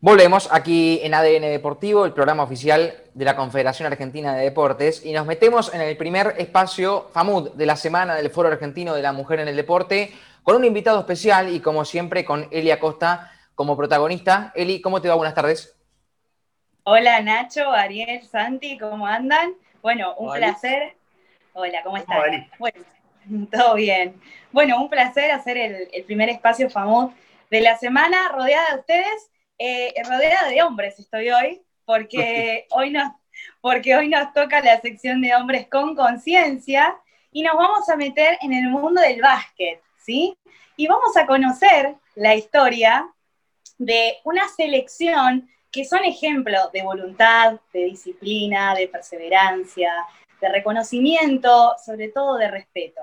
Volvemos aquí en ADN Deportivo, el programa oficial de la Confederación Argentina de Deportes, y nos metemos en el primer espacio FAMUD de la semana del Foro Argentino de la Mujer en el Deporte, con un invitado especial y como siempre con Eli Acosta como protagonista. Eli, ¿cómo te va? Buenas tardes. Hola Nacho, Ariel, Santi, ¿cómo andan? Bueno, un placer. Hola, ¿cómo están? Bueno, todo bien. Bueno, un placer hacer el, el primer espacio FAMUD de la semana rodeada de ustedes eh, rodeada de hombres estoy hoy, porque hoy, nos, porque hoy nos toca la sección de hombres con conciencia y nos vamos a meter en el mundo del básquet, ¿sí? Y vamos a conocer la historia de una selección que son ejemplos de voluntad, de disciplina, de perseverancia, de reconocimiento, sobre todo de respeto.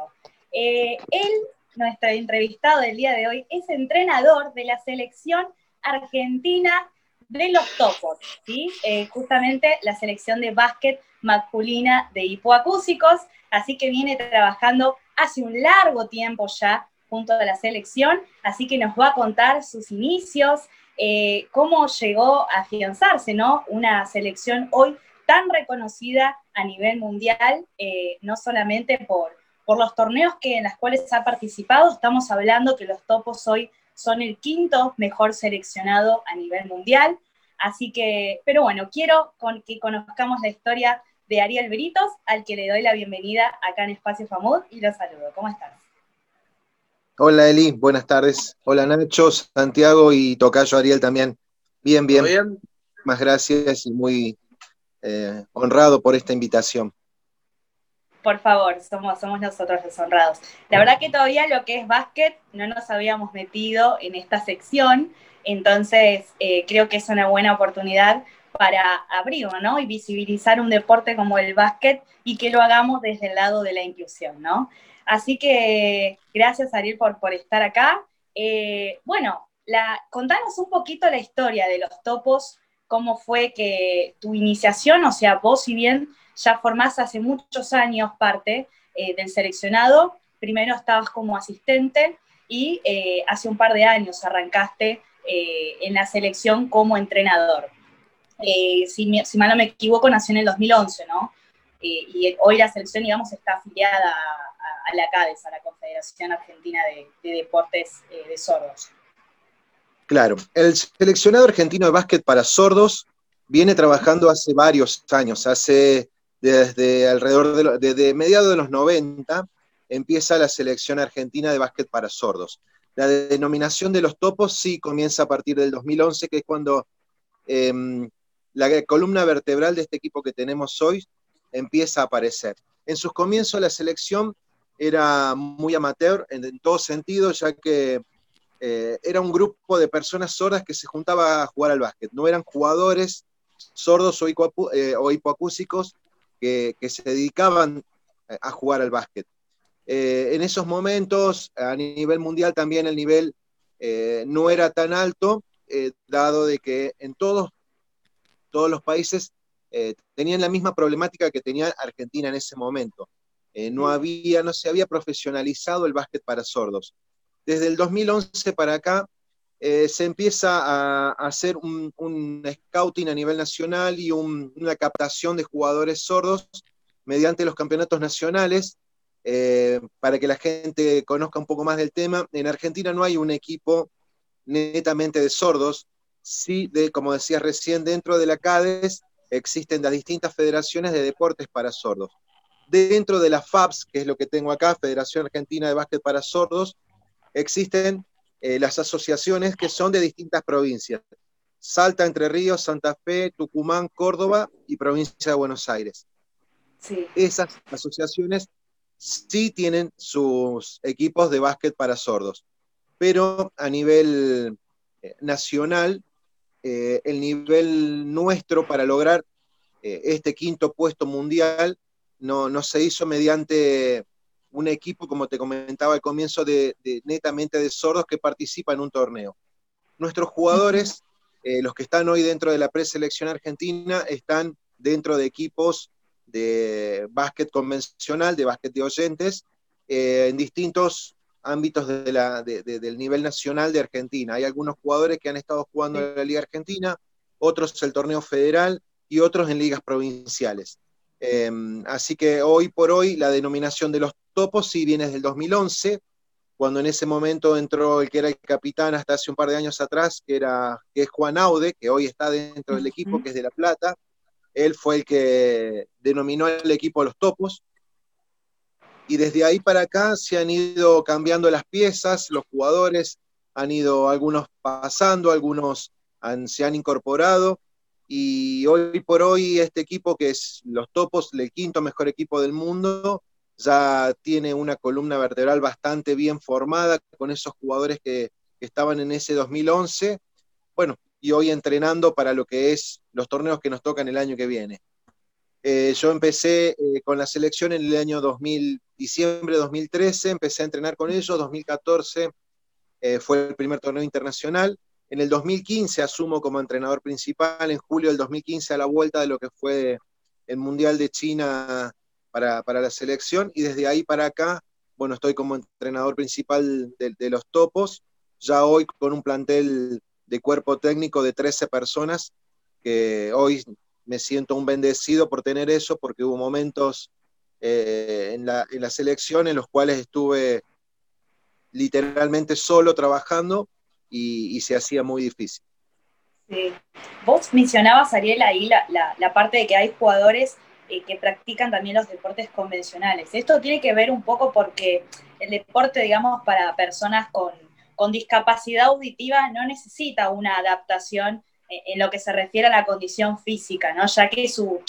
Eh, él, nuestro entrevistado del día de hoy, es entrenador de la selección Argentina de los topos, ¿sí? Eh, justamente la selección de básquet masculina de hipoacúsicos, así que viene trabajando hace un largo tiempo ya junto a la selección, así que nos va a contar sus inicios, eh, cómo llegó a afianzarse, ¿no? Una selección hoy tan reconocida a nivel mundial, eh, no solamente por, por los torneos que, en los cuales ha participado, estamos hablando que los topos hoy son el quinto mejor seleccionado a nivel mundial. Así que, pero bueno, quiero que conozcamos la historia de Ariel Britos, al que le doy la bienvenida acá en Espacio Famud y lo saludo. ¿Cómo estás? Hola Eli, buenas tardes. Hola Nacho, Santiago y Tocayo Ariel también. Bien, bien. bien? Más gracias y muy eh, honrado por esta invitación por favor, somos, nosotros los honrados. La verdad que todavía lo que es básquet no nos habíamos metido en esta sección, entonces eh, creo que es una buena oportunidad para abrirlo, ¿no? Y visibilizar un deporte como el básquet y que lo hagamos desde el lado de la inclusión, ¿no? Así que gracias Ariel por, por estar acá. Eh, bueno, la, contanos un poquito la historia de los topos, cómo fue que tu iniciación, o sea, vos si bien ya formás hace muchos años parte eh, del seleccionado. Primero estabas como asistente y eh, hace un par de años arrancaste eh, en la selección como entrenador. Si, mal no me equivoco, nació en el 2011, ¿no? y hoy la selección, digamos, está afiliada a, la CADES, a la Confederación Argentina de, de Deportes de Sordos. Claro, el seleccionado argentino de básquet para sordos viene trabajando hace varios años, hace desde alrededor de, desde mediados de los 90 empieza la selección argentina de básquet para sordos. La denominación de los topos sí comienza a partir del 2011, que es cuando em, la columna vertebral de este equipo que tenemos hoy empieza a aparecer. En sus comienzos la selección era muy amateur en, todo sentido, ya que eh, era un grupo de personas sordas que se juntaba a jugar al básquet. No eran jugadores sordos o, eh, hipoacúsicos, que, se dedicaban a jugar al básquet. Eh, en esos momentos, a nivel mundial también el nivel eh, no era tan alto, eh, dado de que en todos, todos los países tenían la misma problemática que tenía Argentina en ese momento. no, había, no se había profesionalizado el básquet para sordos. Desde el 2011 para acá, eh, se empieza a, hacer un, scouting a nivel nacional y una captación de jugadores sordos mediante los campeonatos nacionales eh, para que la gente conozca un poco más del tema. En Argentina no hay un equipo netamente de sordos, sí, de, como decías recién, dentro de la CADES existen las distintas federaciones de deportes para sordos. Dentro de la FABS, que es lo que tengo acá, Federación Argentina de Básquet para Sordos, existen eh, las asociaciones que son de distintas provincias. Salta, Entre Ríos, Santa Fe, Tucumán, Córdoba y provincia de Buenos Aires. Esas asociaciones sí tienen sus equipos de básquet para sordos, pero a nivel eh, nacional, eh, el nivel nuestro para lograr este quinto puesto mundial no, no se hizo mediante un equipo, como te comentaba al comienzo, de, netamente de sordos que participa en un torneo. Nuestros jugadores, eh, los que están hoy dentro de la preselección argentina, están dentro de equipos de básquet convencional, de básquet de oyentes, eh, en distintos ámbitos del nivel nacional de Argentina. Hay algunos jugadores que han estado jugando en la Liga Argentina, otros el torneo federal y otros en ligas provinciales. Em, así que hoy por hoy la denominación de los topos sí viene desde el 2011, cuando en ese momento entró el que era el capitán hasta hace un par de años atrás, que, era, que es Juan Aude, que hoy está dentro del equipo, que es de La Plata. Él fue el que denominó el equipo los topos. Y desde ahí para acá se han ido cambiando las piezas, los jugadores han ido algunos pasando, algunos se han incorporado. Y hoy por hoy este equipo que es los topos, el quinto mejor equipo del mundo, ya tiene una columna vertebral bastante bien formada con esos jugadores que, estaban en ese 2011, bueno, y hoy entrenando para lo que es los torneos que nos tocan el año que viene. Eh, yo empecé eh, con la selección en el año 2000, diciembre de 2013, empecé a entrenar con ellos, 2014 eh, fue el primer torneo internacional, en el 2015 asumo como entrenador principal, en julio del 2015 a la vuelta de lo que fue el Mundial de China para, la selección y desde ahí para acá, bueno, estoy como entrenador principal de, los topos, ya hoy con un plantel de cuerpo técnico de 13 personas, que hoy me siento un bendecido por tener eso, porque hubo momentos eh, en, la, selección en los cuales estuve literalmente solo trabajando y, se hacía muy difícil. Sí. Vos mencionabas, Ariel, ahí la, la parte de que hay jugadores eh, que practican también los deportes convencionales. Esto tiene que ver un poco porque el deporte, digamos, para personas con, discapacidad auditiva no necesita una adaptación en, lo que se refiere a la condición física, ¿no? Ya que su,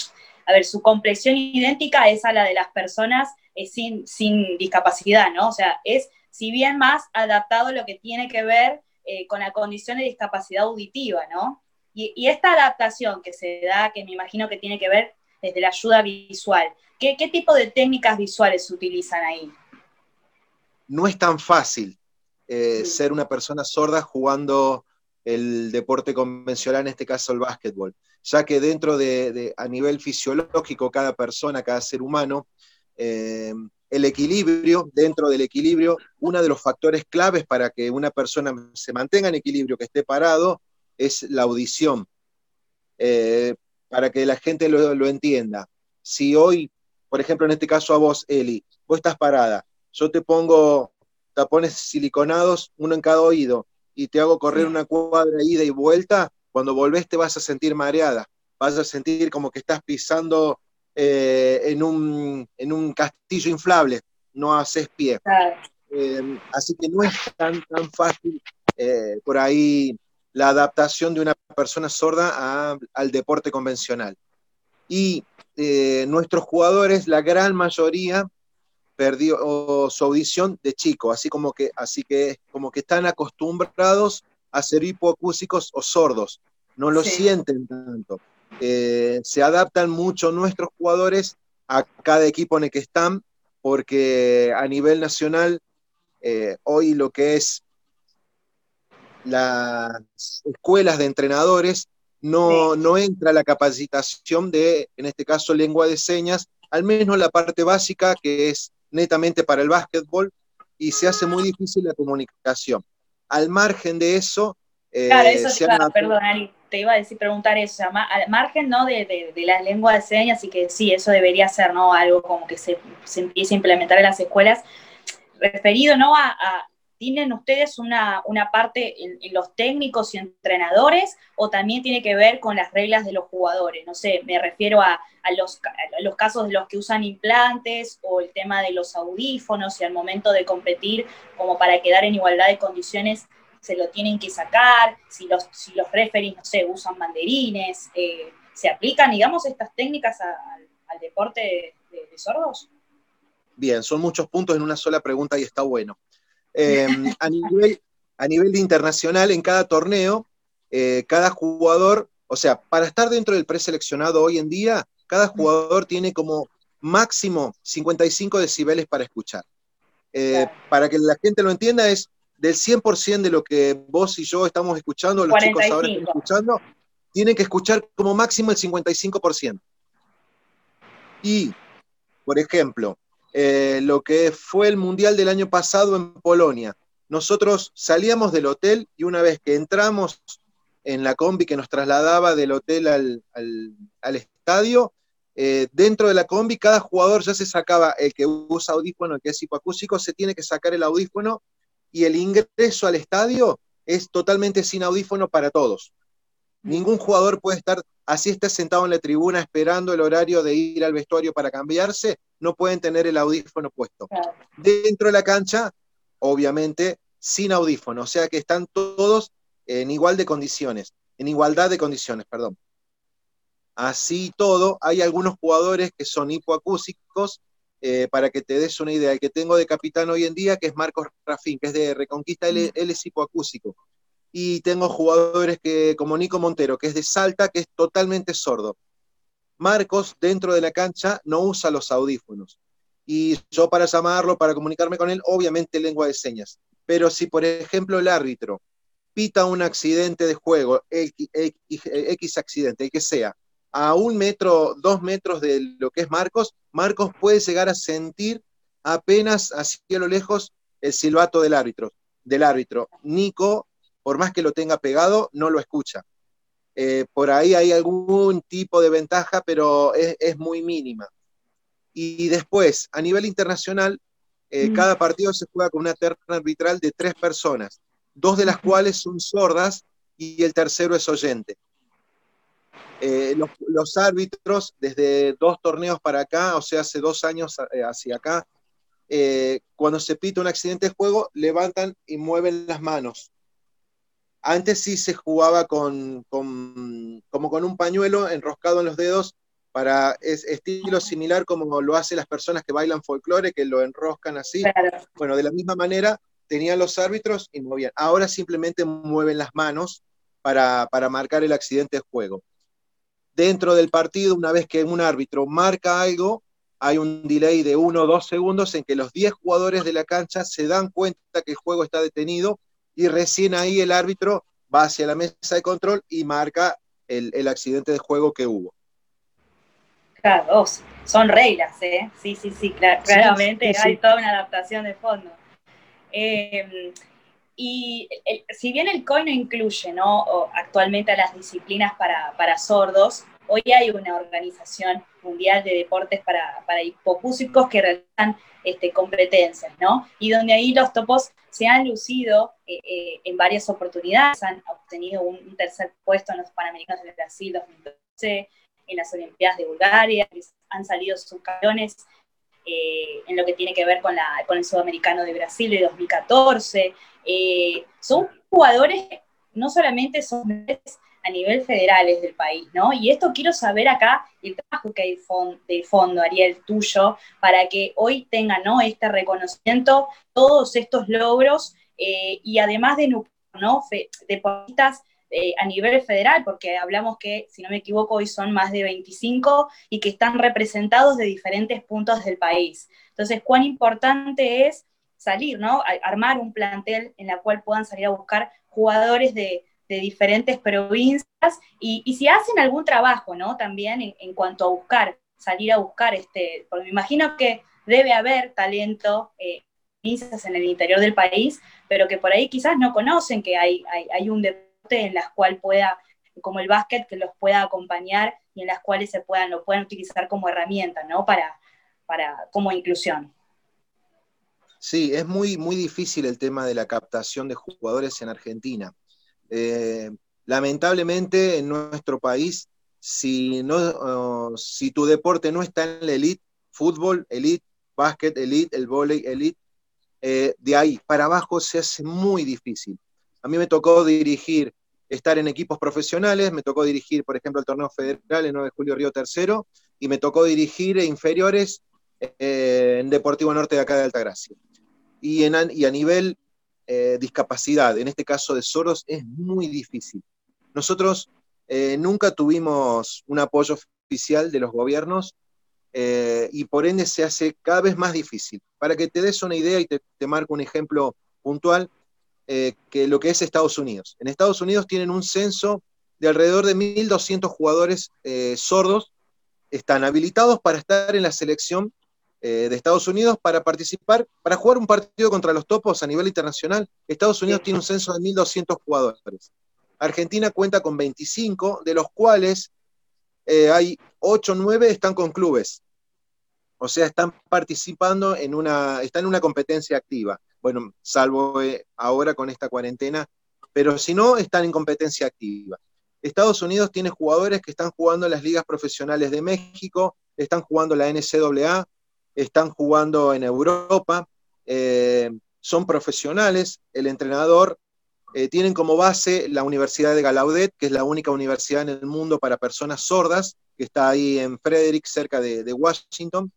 a ver, su complexión idéntica es a la de las personas eh, sin, sin discapacidad, ¿no? O sea, es, si bien más adaptado lo que tiene que ver eh, con la condición de discapacidad auditiva, ¿no? Y, y, esta adaptación que se da, que me imagino que tiene que ver desde la ayuda visual. ¿Qué, tipo de técnicas visuales se utilizan ahí? No es tan fácil eh, ser una persona sorda jugando el deporte convencional, en este caso el básquetbol, ya que dentro de, a nivel fisiológico, cada persona, cada ser humano, eh, el equilibrio, dentro del equilibrio, uno de los factores claves para que una persona se mantenga en equilibrio, que esté parado, es la audición. Eh, para que la gente lo, entienda. Si hoy, por ejemplo, en este caso a vos, Eli, vos estás parada, yo te pongo tapones siliconados, uno en cada oído, y te hago correr una cuadra ida y vuelta, cuando volvés te vas a sentir mareada, vas a sentir como que estás pisando eh, en, un, en, un, castillo inflable, no haces pie. Eh, así que no es tan, tan fácil eh, por ahí la adaptación de una persona sorda al deporte convencional. Y eh, nuestros jugadores, la gran mayoría, perdió su audición de chico, así como que, así que, como que están acostumbrados a ser hipoacúsicos o sordos, no lo sienten tanto. Eh, se adaptan mucho nuestros jugadores a cada equipo en el que están, porque a nivel nacional, eh, hoy lo que es las escuelas de entrenadores no, no entra la capacitación de, en este caso, lengua de señas, al menos la parte básica que es netamente para el básquetbol y se hace muy difícil la comunicación. Al margen de eso... Eh, claro, eso te iba, perdón, te iba a decir, preguntar eso, al margen ¿no? de, de, de la lengua de señas y que sí, eso debería ser ¿no? algo como que se, se empiece a implementar en las escuelas, referido ¿no? a ¿Tienen ustedes una, parte en, los técnicos y entrenadores o también tiene que ver con las reglas de los jugadores? No sé, me refiero a, los, los, casos de los que usan implantes o el tema de los audífonos y al momento de competir, como para quedar en igualdad de condiciones, se lo tienen que sacar, si los, si los referees, no sé, usan banderines, eh, ¿se aplican, digamos, estas técnicas al deporte de sordos? Bien, son muchos puntos en una sola pregunta y está bueno. Em, a, nivel, a nivel internacional, en cada torneo, eh, cada jugador, o sea, para estar dentro del preseleccionado hoy en día, cada jugador tiene como máximo 55 decibeles para escuchar. Eh, para que la gente lo entienda, es del 100% de lo que vos y yo estamos escuchando, los chicos ahora están escuchando, tienen que escuchar como máximo el 55%. Y, por ejemplo, eh, lo que fue el Mundial del año pasado en Polonia. Nosotros salíamos del hotel y una vez que entramos en la combi que nos trasladaba del hotel al, estadio, eh, dentro de la combi cada jugador ya se sacaba, el que usa audífono, el que es hipoacústico, se tiene que sacar el audífono y el ingreso al estadio es totalmente sin audífono para todos. Ningún jugador puede estar, así está sentado en la tribuna esperando el horario de ir al vestuario para cambiarse, no pueden tener el audífono puesto. Dentro de la cancha, obviamente, sin audífono, o sea que están todos en igual de condiciones, en igualdad de condiciones, perdón. Así todo, hay algunos jugadores que son hipoacúsicos, eh, para que te des una idea, el que tengo de capitán hoy en día, que es Marcos Rafín, que es de Reconquista, él, él es hipoacúsico y tengo jugadores que, como Nico Montero, que es de Salta, que es totalmente sordo. Marcos, dentro de la cancha, no usa los audífonos. Y yo para llamarlo, para comunicarme con él, obviamente lengua de señas. Pero si, por ejemplo, el árbitro pita un accidente de juego, X, accidente, el que sea, a un metro, dos metros de lo que es Marcos, Marcos puede llegar a sentir apenas así a lo lejos el silbato del árbitro. Del árbitro. Nico por más que lo tenga pegado, no lo escucha. Eh, por ahí hay algún tipo de ventaja, pero es, muy mínima. Y después, a nivel internacional, eh, mm. cada partido se juega con una terna arbitral de tres personas, dos de las cuales son sordas y el tercero es oyente. Eh, los, árbitros, desde dos torneos para acá, o sea, hace dos años hacia acá, cuando se pita un accidente de juego, levantan y mueven las manos. Antes sí se jugaba con, como con un pañuelo enroscado en los dedos para es estilo similar como lo hacen las personas que bailan folclore, que lo enroscan así. Bueno, de la misma manera tenían los árbitros y movían. Ahora simplemente mueven las manos para, para marcar el accidente de juego. Dentro del partido, una vez que un árbitro marca algo, hay un delay de uno o dos segundos en que los 10 jugadores de la cancha se dan cuenta que el juego está detenido y recién ahí el árbitro va hacia la mesa de control y marca el, accidente de juego que hubo. Claro, son reglas, ¿eh? Sí, sí, sí, claramente hay toda una adaptación de fondo. Em, y si bien el COI no incluye ¿no? actualmente a las disciplinas para, para sordos, Hoy hay una organización mundial de deportes para, para hipocúsicos que realizan este, competencias, ¿no? Y donde ahí los topos se han lucido eh, eh, en varias oportunidades, han obtenido un, tercer puesto en los Panamericanos de Brasil 2012, en las Olimpiadas de Bulgaria, han salido subcampeones eh, en lo que tiene que ver con, el Sudamericano de Brasil de 2014. son jugadores, no solamente son a nivel federal del país, ¿no? Y esto quiero saber acá el trabajo que hay de fondo, Ariel, tuyo, para que hoy tengan, ¿no? Este reconocimiento, todos estos logros eh, y además de ¿no? deportistas eh, a nivel federal, porque hablamos que, si no me equivoco, hoy son más de 25 y que están representados de diferentes puntos del país. Entonces, cuán importante es salir, ¿no? armar un plantel en la cual puedan salir a buscar jugadores de, de diferentes provincias y, si hacen algún trabajo, ¿no? También en, cuanto a buscar, salir a buscar, este, porque me imagino que debe haber talento eh, en el interior del país, pero que por ahí quizás no conocen que hay, hay, un deporte en las cual pueda, como el básquet, que los pueda acompañar y en las cuales se puedan, lo puedan utilizar como herramienta, ¿no? Para, para, como inclusión. Sí, es muy, muy difícil el tema de la captación de jugadores en Argentina. Eh, lamentablemente en nuestro país, si, no, si tu deporte no está en la elite, fútbol, elite, básquet, elite, el volei, elite, eh, de ahí para abajo se hace muy difícil. A mí me tocó dirigir, estar en equipos profesionales, me tocó dirigir, por ejemplo, el torneo federal en 9 de julio Río Tercero, y me tocó dirigir inferiores eh, en Deportivo Norte de acá de Altagracia. Y, en, y a nivel eh, discapacidad, en este caso de sordos, es muy difícil. Nosotros eh, nunca tuvimos un apoyo oficial de los gobiernos eh, y por ende se hace cada vez más difícil. Para que te des una idea y te, te marco un ejemplo puntual, que lo que es Estados Unidos. En Estados Unidos tienen un censo de alrededor de 1.200 jugadores sordos, están habilitados para estar en la selección eh, de Estados Unidos para participar, para jugar un partido contra los topos a nivel internacional. Estados Unidos tiene un censo de 1.200 jugadores. Argentina cuenta con 25, de los cuales eh, hay 8 o 9 están con clubes. O sea, están participando en una, están en una competencia activa. Bueno, salvo eh, ahora con esta cuarentena, pero si no, están en competencia activa. Estados Unidos tiene jugadores que están jugando en las ligas profesionales de México, están jugando la NCAA, están jugando en Europa, eh, son profesionales, el entrenador eh, tienen como base la Universidad de Gallaudet, que es la única universidad en el mundo para personas sordas, que está ahí en Frederick, cerca de, Washington.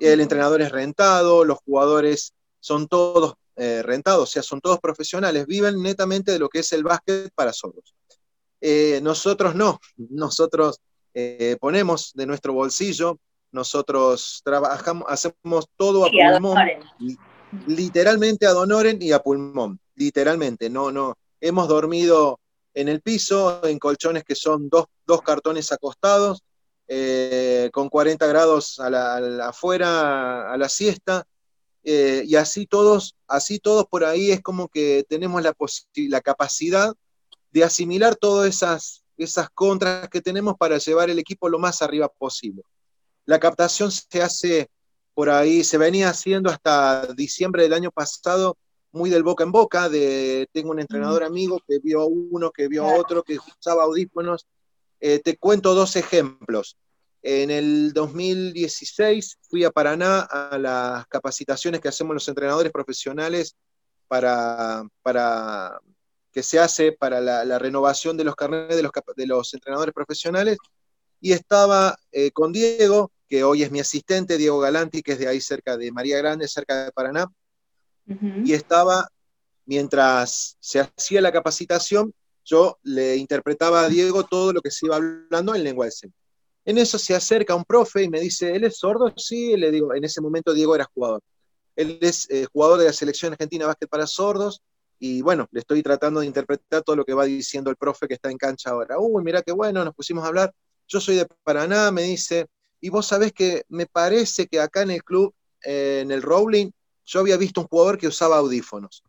El entrenador es rentado, los jugadores son todos eh, rentados, o sea, son todos profesionales, viven netamente de lo que es el básquet para sordos. Eh, nosotros no, nosotros ponemos de nuestro bolsillo, nosotros trabajamos, hacemos todo a pulmón, literalmente a donoren y a pulmón literalmente, no, no. Hemos dormido en el piso, en colchones que son dos, cartones acostados, eh, con 40 grados a la, afuera, a la siesta, eh, y así todos, así todos por ahí es como que tenemos la, la capacidad de asimilar todas esas, esas contras que tenemos para llevar el equipo lo más arriba posible. La captación se hace por ahí, se venía haciendo hasta diciembre del año pasado muy del boca en boca, de tengo un entrenador amigo que vio a uno, que vio a otro, que usaba audífonos. Eh, te cuento dos ejemplos. En el 2016 fui a Paraná a las capacitaciones que hacemos los entrenadores profesionales para, para que se hace para la, renovación de los carnets de los, de los entrenadores profesionales. Y estaba eh, con Diego, que hoy es mi asistente, Diego Galanti, que es de ahí cerca de María Grande, cerca de Paraná y estaba, mientras se hacía la capacitación, yo le interpretaba a Diego todo lo que se iba hablando en lengua de señas. En eso se acerca un profe y me dice, ¿él es sordo? Sí, le digo, en ese momento Diego era jugador. Él es eh, jugador de la selección argentina básquet para sordos y bueno, le estoy tratando de interpretar todo lo que va diciendo el profe que está en cancha ahora. Uy, mira qué bueno, nos pusimos a hablar. Yo soy de Paraná, me dice, y vos sabés que me parece que acá en el club, eh, en el Rowling, yo había visto un jugador que usaba audífonos.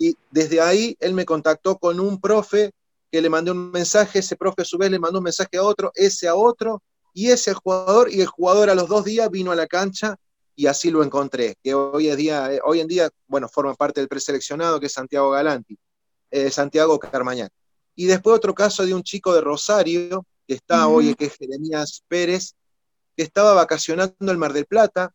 Y desde ahí él me contactó con un profe que le mandé un mensaje, ese profe a su vez le mandó un mensaje a otro, ese a otro, y ese jugador, y el jugador a los dos días vino a la cancha y así lo encontré, que hoy, en día, eh, hoy en día, bueno, forma parte del preseleccionado, que es Santiago Galanti, eh, Santiago Carmañac. Y después otro caso de un chico de Rosario, que está hoy, que es Jeremías Pérez, que estaba vacacionando en el Mar del Plata,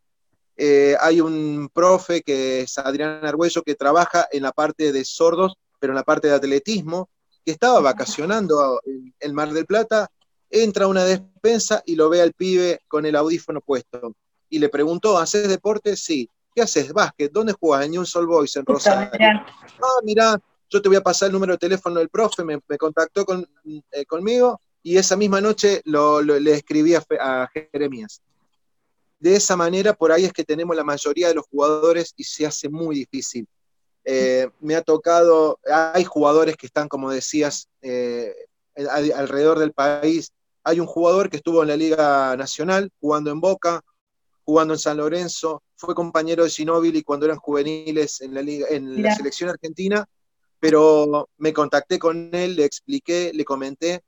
eh, hay un profe que es Adrián Argüello que trabaja en la parte de sordos, pero en la parte de atletismo, que estaba vacacionando en el Mar del Plata, entra a una despensa y lo ve al pibe con el audífono puesto. Y le preguntó, ¿haces deporte? Sí. ¿Qué haces? Básquet. ¿Dónde juegas? En New Soul Boys, en Rosario. Ah, mira, yo te voy a pasar el número de teléfono del profe, me, contactó con, eh, conmigo y esa misma noche le escribí a, a Jeremías de esa manera, por ahí es que tenemos la mayoría de los jugadores y se hace muy difícil. Eh, me ha tocado, hay jugadores que están, como decías, eh, alrededor del país. Hay un jugador que estuvo en la Liga Nacional, jugando en Boca, jugando en San Lorenzo, fue compañero de Ginóbili cuando eran juveniles en la, liga, en la selección argentina, pero me contacté con él, le expliqué, le comenté,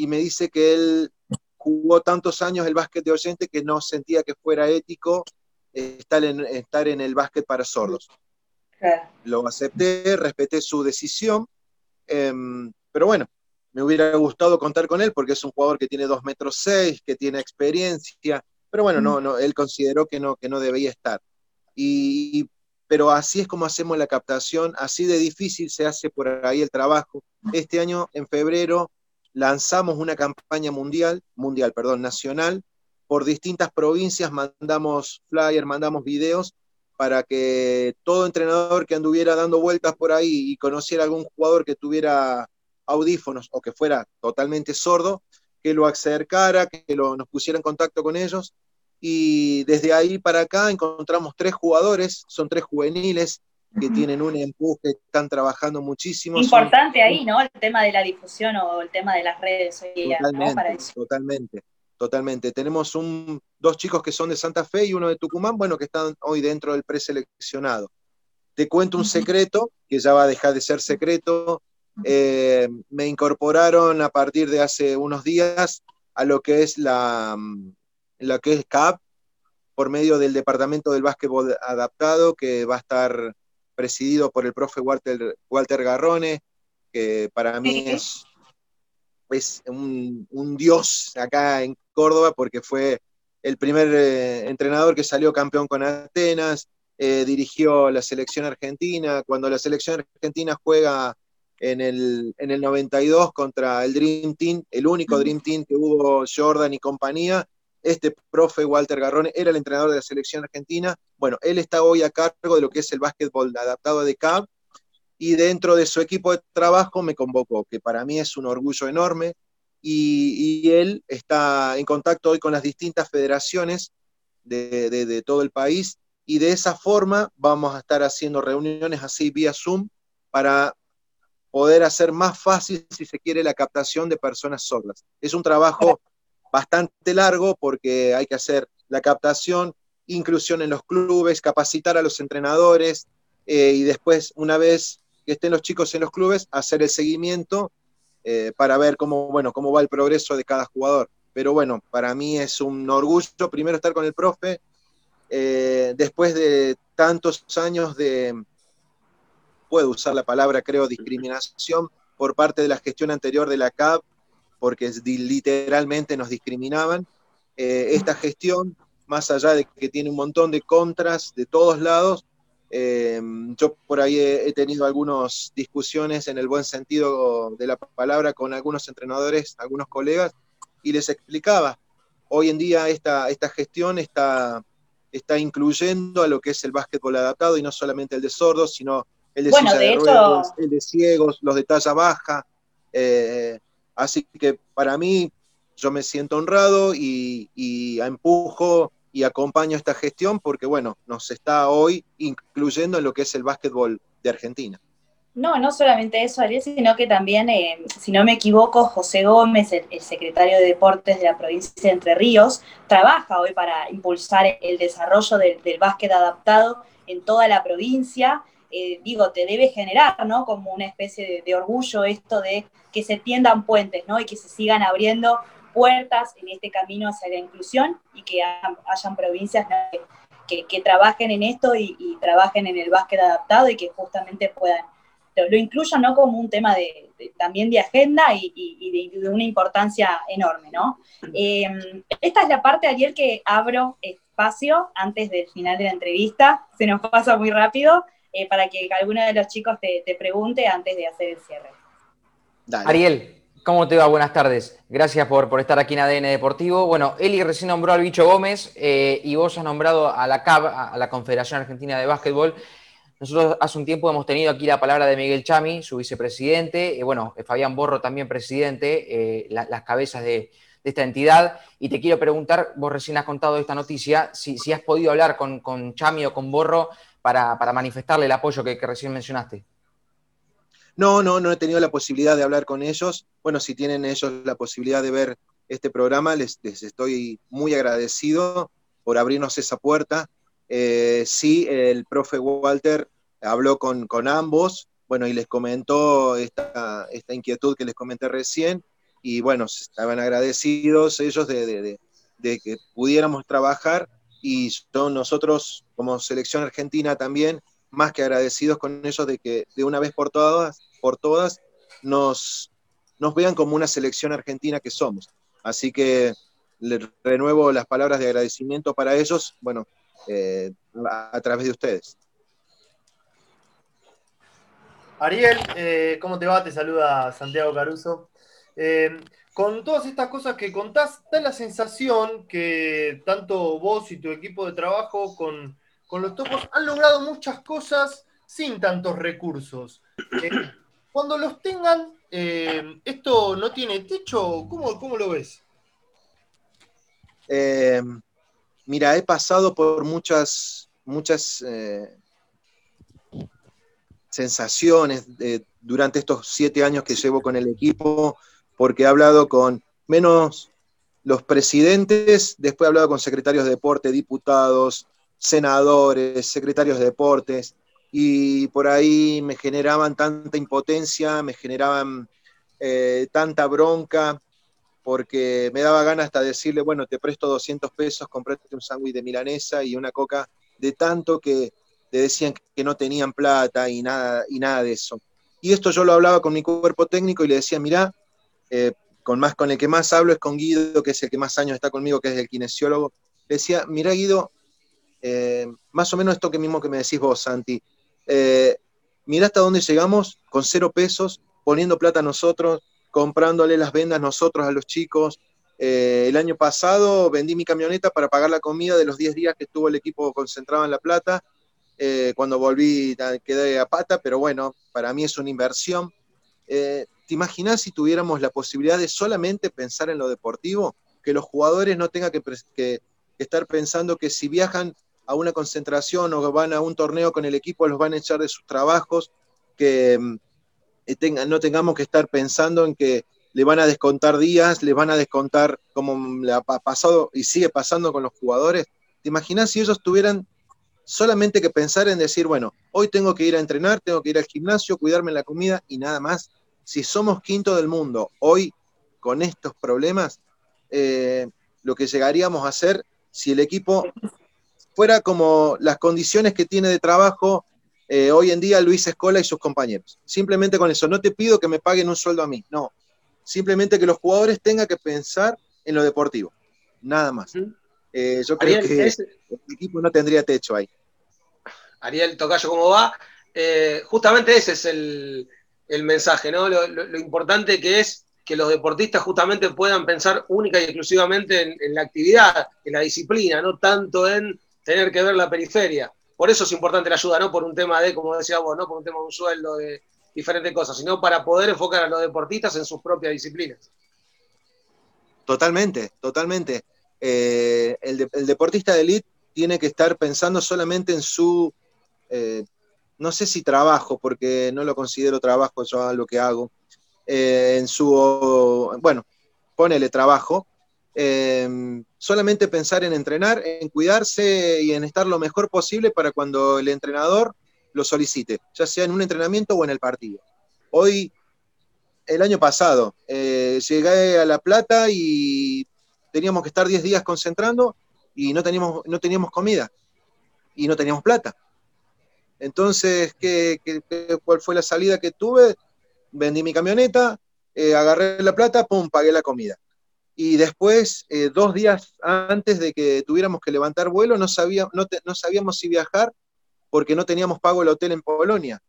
y me dice que él jugó tantos años el básquet de oyente que no sentía que fuera ético eh, estar, en, estar en el básquet para sordos. Lo acepté, respeté su decisión, em, pero bueno, me hubiera gustado contar con él porque es un jugador que tiene 2 metros 6, que tiene experiencia, pero bueno, no, no, él consideró que no, que no debía estar. Y, pero así es como hacemos la captación, así de difícil se hace por ahí el trabajo. Este año, en febrero, lanzamos una campaña mundial, mundial, perdón, nacional, por distintas provincias, mandamos flyers, mandamos videos para que todo entrenador que anduviera dando vueltas por ahí y conociera algún jugador que tuviera audífonos o que fuera totalmente sordo, que lo acercara, que lo, nos pusiera en contacto con ellos. Y desde ahí para acá encontramos tres jugadores, son tres juveniles, que tienen un empuje, están trabajando muchísimo. Importante ahí, ¿no? El tema de la difusión o el tema de las redes Totalmente, totalmente. totalmente. Tenemos un, dos chicos que son de Santa Fe y uno de Tucumán, bueno, que están hoy dentro del preseleccionado. Te cuento un secreto, que ya va a dejar de ser secreto. Eh, me incorporaron a partir de hace unos días a lo que es la, lo que es CAP, por medio del Departamento del Básquetbol Adaptado, que va a estar presidido por el profe Walter, Walter Garrone, que para mí es, es un, dios acá en Córdoba, porque fue el primer eh, entrenador que salió campeón con Atenas, eh, dirigió la selección argentina, cuando la selección argentina juega en el, en el 92 contra el Dream Team, el único Dream Team que hubo Jordan y compañía, este profe Walter Garrone era el entrenador de la selección argentina. Bueno, él está hoy a cargo de lo que es el básquetbol adaptado de CAP y dentro de su equipo de trabajo me convocó, que para mí es un orgullo enorme. Y, él está en contacto hoy con las distintas federaciones de, todo el país y de esa forma vamos a estar haciendo reuniones así vía Zoom para poder hacer más fácil, si se quiere, la captación de personas sordas. Es un trabajo bastante largo porque hay que hacer la captación, inclusión en los clubes, capacitar a los entrenadores eh, y después, una vez que estén los chicos en los clubes, hacer el seguimiento eh, para ver cómo, bueno, cómo va el progreso de cada jugador. Pero bueno, para mí es un orgullo primero estar con el profe, eh, después de tantos años de, puedo usar la palabra, creo, discriminación por parte de la gestión anterior de la CAP, porque literalmente nos discriminaban. Eh, esta gestión, más allá de que tiene un montón de contras de todos lados, eh, yo por ahí he, tenido algunas discusiones en el buen sentido de la palabra con algunos entrenadores, algunos colegas, y les explicaba, hoy en día esta, esta gestión está, está incluyendo a lo que es el básquetbol adaptado, y no solamente el de sordos, sino el de, bueno, de, el de ciegos, los de talla baja, eh, Así que para mí yo me siento honrado y, empujo y acompaño esta gestión porque, bueno, nos está hoy incluyendo en lo que es el básquetbol de Argentina. No, no solamente eso, Ariel, sino que también, eh, si no me equivoco, José Gómez, el, secretario de Deportes de la provincia de Entre Ríos, trabaja hoy para impulsar el desarrollo del, básquet adaptado en toda la provincia. Eh, digo, te debe generar, ¿no? Como una especie de orgullo esto de que se tiendan puentes, ¿no? Y que se sigan abriendo puertas en este camino hacia la inclusión y que hayan provincias que, trabajen en esto y, trabajen en el básquet adaptado y que justamente puedan, lo, incluyan ¿no? como un tema de, también de agenda y, de, una importancia enorme, ¿no? Em, esta es la parte, Ariel, que abro espacio antes del final de la entrevista, se nos pasa muy rápido, eh, para que alguno de los chicos te pregunte antes de hacer el cierre. Ariel, ¿cómo te va? Buenas tardes. Gracias por, por, estar aquí en ADN Deportivo. Bueno, Eli recién nombró al Bicho Gómez eh, y vos has nombrado a la CAB, a la Confederación Argentina de Básquetbol. Nosotros hace un tiempo hemos tenido aquí la palabra de Miguel Chami, su vicepresidente, y bueno, eh, Fabián Borro también presidente, eh, las cabezas de, esta entidad. Y te quiero preguntar, vos recién has contado esta noticia, si, has podido hablar con, con, Chami o con Borro para, manifestarle el apoyo que recién mencionaste. No, no, no he tenido la posibilidad de hablar con ellos. Bueno, si tienen ellos la posibilidad de ver este programa, les, estoy muy agradecido por abrirnos esa puerta. Eh, sí, el profe Walter habló con, ambos, bueno, y les comentó esta, inquietud que les comenté recién, y bueno, estaban agradecidos ellos de, que pudiéramos trabajar, y nosotros como selección argentina también, más que agradecidos con ellos de que de una vez por todas por todas nos, nos vean como una selección argentina que somos. Así que le renuevo las palabras de agradecimiento para ellos, bueno, eh, a, través de ustedes. Ariel, eh, ¿cómo te va? Te saluda Santiago Caruso. Eh, con todas estas cosas que contás, da la sensación que tanto vos y tu equipo de trabajo con, con los topos han logrado muchas cosas sin tantos recursos. Cuando los tengan, eh, ¿esto no tiene techo? ¿Cómo, cómo lo ves? Eh, mira, he pasado por muchas, muchas eh, sensaciones durante estos siete años que llevo con el equipo, porque he hablado con menos, los presidentes, después hablaba con secretarios de deporte, diputados, senadores, secretarios de deportes, y por ahí me generaban tanta impotencia, me generaban eh, tanta bronca, porque me daba ganas hasta decirle, bueno, te presto 200 pesos, comprate un sándwich de milanesa y una coca, de tanto que te decían que no tenían plata y nada, y nada de eso. Y esto yo lo hablaba con mi cuerpo técnico y le decía, mirá, eh, con, más, con el que más hablo es con Guido, que es el que más años está conmigo, que es el kinesiólogo. Le decía, mirá Guido, eh, más o menos esto que mismo que me decís vos, Santi. Eh, hasta dónde llegamos con cero pesos, poniendo plata nosotros, comprándole las vendas nosotros a los chicos. Eh, el año pasado vendí mi camioneta para pagar la comida de los 10 días que estuvo el equipo concentrado en La Plata. Cuando volví quedé a pata, pero bueno, para mí es una inversión. ¿Te imaginas si tuviéramos la posibilidad de solamente pensar en lo deportivo? Que los jugadores no tengan que, estar pensando que si viajan a una concentración o van a un torneo con el equipo los van a echar de sus trabajos, que mm, no tengamos que estar pensando en que le van a descontar días, le van a descontar como le ha pasado y sigue pasando con los jugadores. ¿Te imaginas si ellos tuvieran solamente que pensar en decir, bueno, hoy tengo que ir a entrenar, tengo que ir al gimnasio, cuidarme la comida y nada más? Si somos quinto del mundo hoy con estos problemas, eh, lo que llegaríamos a hacer si el equipo fuera como las condiciones que tiene de trabajo eh, hoy en día Luis Escola y sus compañeros. Simplemente con eso, no te pido que me paguen un sueldo a mí, no. Simplemente que los jugadores tengan que pensar en lo deportivo, nada más. Eh, yo creo que el equipo no tendría techo ahí. Ariel Tocayo, ¿cómo va? Eh, justamente ese es el, mensaje, ¿no? Lo, importante que es que los deportistas justamente puedan pensar única y exclusivamente en, en, la actividad, en la disciplina, no tanto en tener que ver la periferia. Por eso es importante la ayuda, no por un tema de, como decía vos, no por un tema de un sueldo, de diferentes cosas, sino para poder enfocar a los deportistas en sus propias disciplinas. Totalmente, totalmente. Eh, el, deportista de elite tiene que estar pensando solamente en su, eh, no sé si trabajo, porque no lo considero trabajo yo lo que hago, eh, en su, bueno, ponele trabajo, Em, solamente pensar en entrenar, en cuidarse y en estar lo mejor posible para cuando el entrenador lo solicite, ya sea en un entrenamiento o en el partido. Hoy, el año pasado, eh, llegué a La Plata y teníamos que estar 10 días concentrando y no teníamos, no teníamos comida y no teníamos plata. Entonces, ¿qué, cuál fue la salida que tuve? Vendí mi camioneta, eh, agarré la plata, pum, pagué la comida y después, eh, dos días antes de que tuviéramos que levantar vuelo, no, sabía, no, sabíamos si viajar porque no teníamos pago el hotel en Polonia.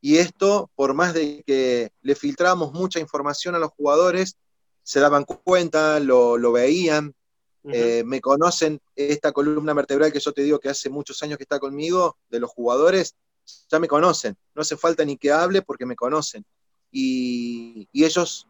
Y esto, por más de que le filtrábamos mucha información a los jugadores, se daban cuenta, lo, lo veían, eh, me conocen esta columna vertebral que yo te digo que hace muchos años que está conmigo, de los jugadores, ya me conocen, no hace falta ni que hable porque me conocen. Y, ellos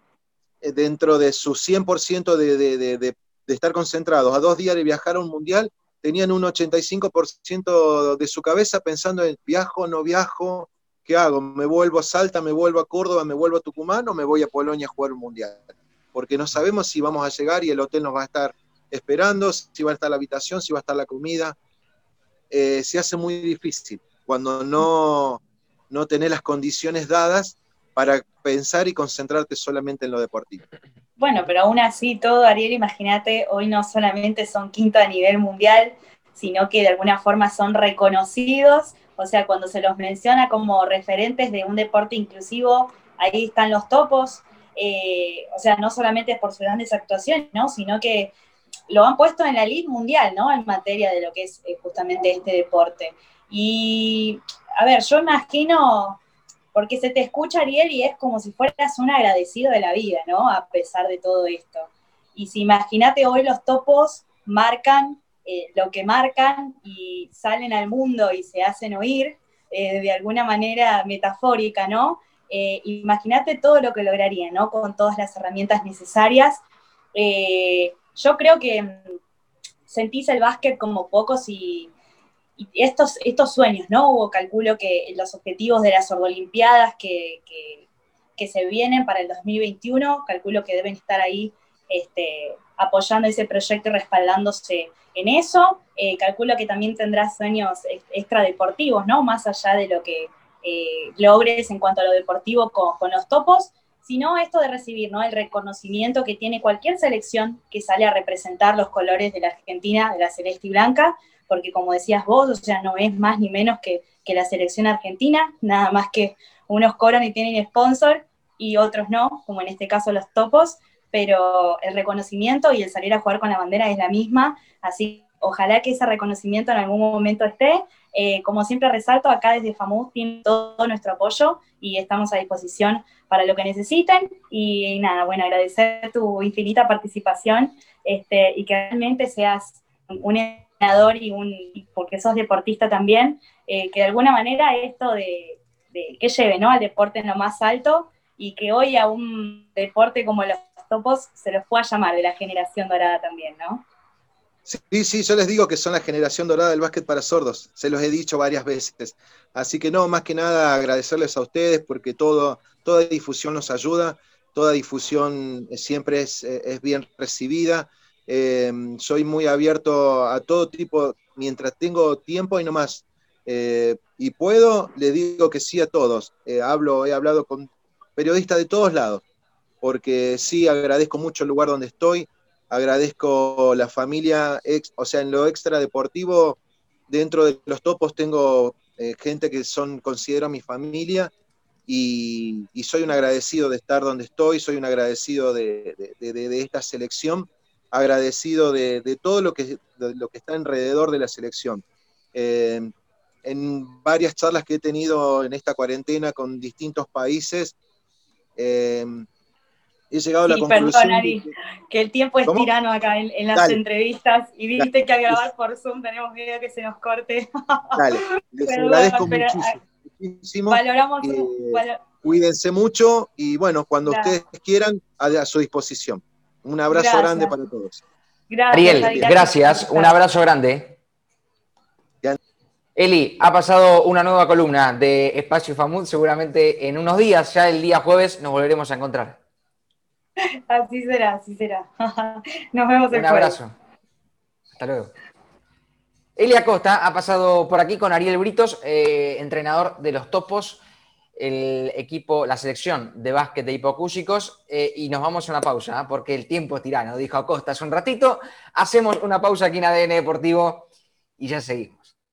eh, dentro de su 100% de, de, de, estar concentrados a dos días de viajar a un mundial, tenían un 85% de su cabeza pensando en viajo, no viajo, ¿qué hago? ¿Me vuelvo a Salta, me vuelvo a Córdoba, me vuelvo a Tucumán o me voy a Polonia a jugar un mundial? Porque no sabemos si vamos a llegar y el hotel nos va a estar esperando, si va a estar la habitación, si va a estar la comida. Eh, se hace muy difícil cuando no, no tenés las condiciones dadas para pensar y concentrarte solamente en lo deportivo. Bueno, pero aún así todo, Ariel, imagínate, hoy no solamente son quinto a nivel mundial, sino que de alguna forma son reconocidos, o sea, cuando se los menciona como referentes de un deporte inclusivo, ahí están los topos, eh, o sea, no solamente por sus grandes actuaciones, ¿no? sino que lo han puesto en la lid mundial, ¿no? En materia de lo que es eh, justamente este deporte. Y, a ver, yo imagino porque se te escucha, Ariel, y es como si fueras un agradecido de la vida, ¿no? A pesar de todo esto. Y si imagínate hoy los topos marcan eh, lo que marcan y salen al mundo y se hacen oír eh, de alguna manera metafórica, ¿no? Imagínate todo lo que lograrían, ¿no? Con todas las herramientas necesarias. Yo creo que mm, sentís el básquet como pocos y estos, estos sueños, ¿no? Hubo calculo que los objetivos de las Olimpiadas que, que, se vienen para el 2021, calculo que deben estar ahí este, apoyando ese proyecto y respaldándose en eso. Eh, calculo que también tendrás sueños extradeportivos, ¿no? Más allá de lo que eh, logres en cuanto a lo deportivo con, los topos, sino esto de recibir ¿no? el reconocimiento que tiene cualquier selección que sale a representar los colores de la Argentina, de la celeste y blanca, porque como decías vos, o sea, no es más ni menos que, que la selección argentina, nada más que unos cobran y tienen sponsor y otros no, como en este caso los topos, pero el reconocimiento y el salir a jugar con la bandera es la misma, así ojalá que ese reconocimiento en algún momento esté. Eh, como siempre resalto, acá desde FAMUS tiene todo nuestro apoyo y estamos a disposición para lo que necesiten. Y, nada, bueno, agradecer tu infinita participación este, y que realmente seas un entrenador y un, porque sos deportista también, eh, que de alguna manera esto de, de, que lleve ¿no? al deporte en lo más alto y que hoy a un deporte como los topos se los pueda llamar de la generación dorada también, ¿no? Sí, sí, yo les digo que son la generación dorada del básquet para sordos, se los he dicho varias veces. Así que no, más que nada agradecerles a ustedes porque todo, toda difusión nos ayuda, toda difusión siempre es, bien recibida. Eh, soy muy abierto a todo tipo, mientras tengo tiempo y no más. Eh, y puedo, le digo que sí a todos. Eh, hablo, he hablado con periodistas de todos lados, porque sí agradezco mucho el lugar donde estoy, agradezco la familia, o sea, en lo extra deportivo, dentro de los topos tengo eh, gente que son, considero mi familia, y, soy un agradecido de estar donde estoy, soy un agradecido de, esta selección, agradecido de, todo lo que, está alrededor de la selección. Eh, en varias charlas que he tenido en esta cuarentena con distintos países, eh, he llegado a la conclusión. que, el tiempo es tirano acá en, las entrevistas y viste que al grabar por Zoom tenemos miedo que se nos corte. Dale, les agradezco muchísimo. Valoramos. Eh, cuídense mucho y bueno, cuando ustedes quieran, a, su disposición. Un abrazo grande para todos. Ariel, gracias. Un abrazo grande. Eli, ha pasado una nueva columna de Espacio FAMUD, seguramente en unos días, ya el día jueves, nos volveremos a encontrar. Así será, así será. Nos vemos el Un abrazo. Hasta luego. Eli Acosta ha pasado por aquí con Ariel Britos, eh, entrenador de los Topos, el equipo, la selección de básquet de hipocúsicos, eh, y nos vamos a una pausa, ¿eh? porque el tiempo es tirano, dijo Acosta hace un ratito. Hacemos una pausa aquí en ADN Deportivo y ya seguimos.